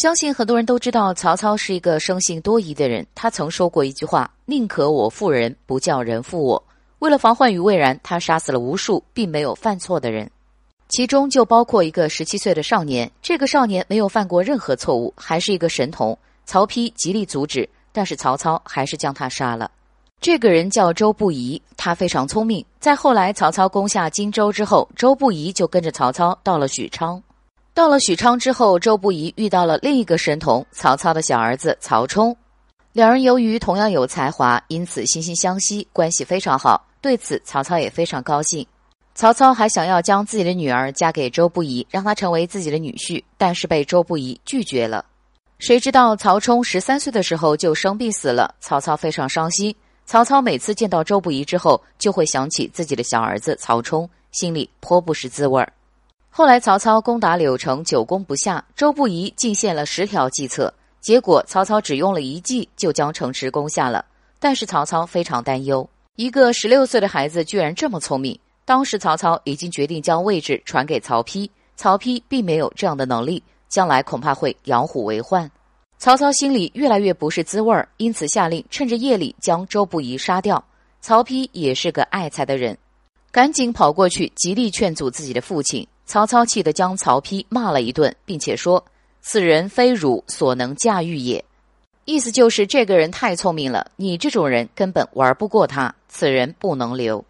相信很多人都知道，曹操是一个生性多疑的人。他曾说过一句话：“宁可我负人，不叫人负我。”为了防患于未然，他杀死了无数并没有犯错的人，其中就包括一个十七岁的少年。这个少年没有犯过任何错误，还是一个神童。曹丕极力阻止，但是曹操还是将他杀了。这个人叫周不疑，他非常聪明。在后来曹操攻下荆州之后，周不疑就跟着曹操到了许昌。到了许昌之后，周不疑遇到了另一个神童曹操的小儿子曹冲，两人由于同样有才华，因此惺惺相惜，关系非常好。对此，曹操也非常高兴。曹操还想要将自己的女儿嫁给周不疑，让他成为自己的女婿，但是被周不疑拒绝了。谁知道曹冲十三岁的时候就生病死了，曹操非常伤心。曹操每次见到周不疑之后，就会想起自己的小儿子曹冲，心里颇不是滋味儿。后来，曹操攻打柳城，久攻不下。周不疑进献了十条计策，结果曹操只用了一计就将城池攻下了。但是曹操非常担忧，一个十六岁的孩子居然这么聪明。当时曹操已经决定将位置传给曹丕，曹丕并没有这样的能力，将来恐怕会养虎为患。曹操心里越来越不是滋味儿，因此下令趁着夜里将周不疑杀掉。曹丕也是个爱才的人，赶紧跑过去极力劝阻自己的父亲。曹操气得将曹丕骂了一顿，并且说：“此人非汝所能驾驭也。”意思就是这个人太聪明了，你这种人根本玩不过他，此人不能留。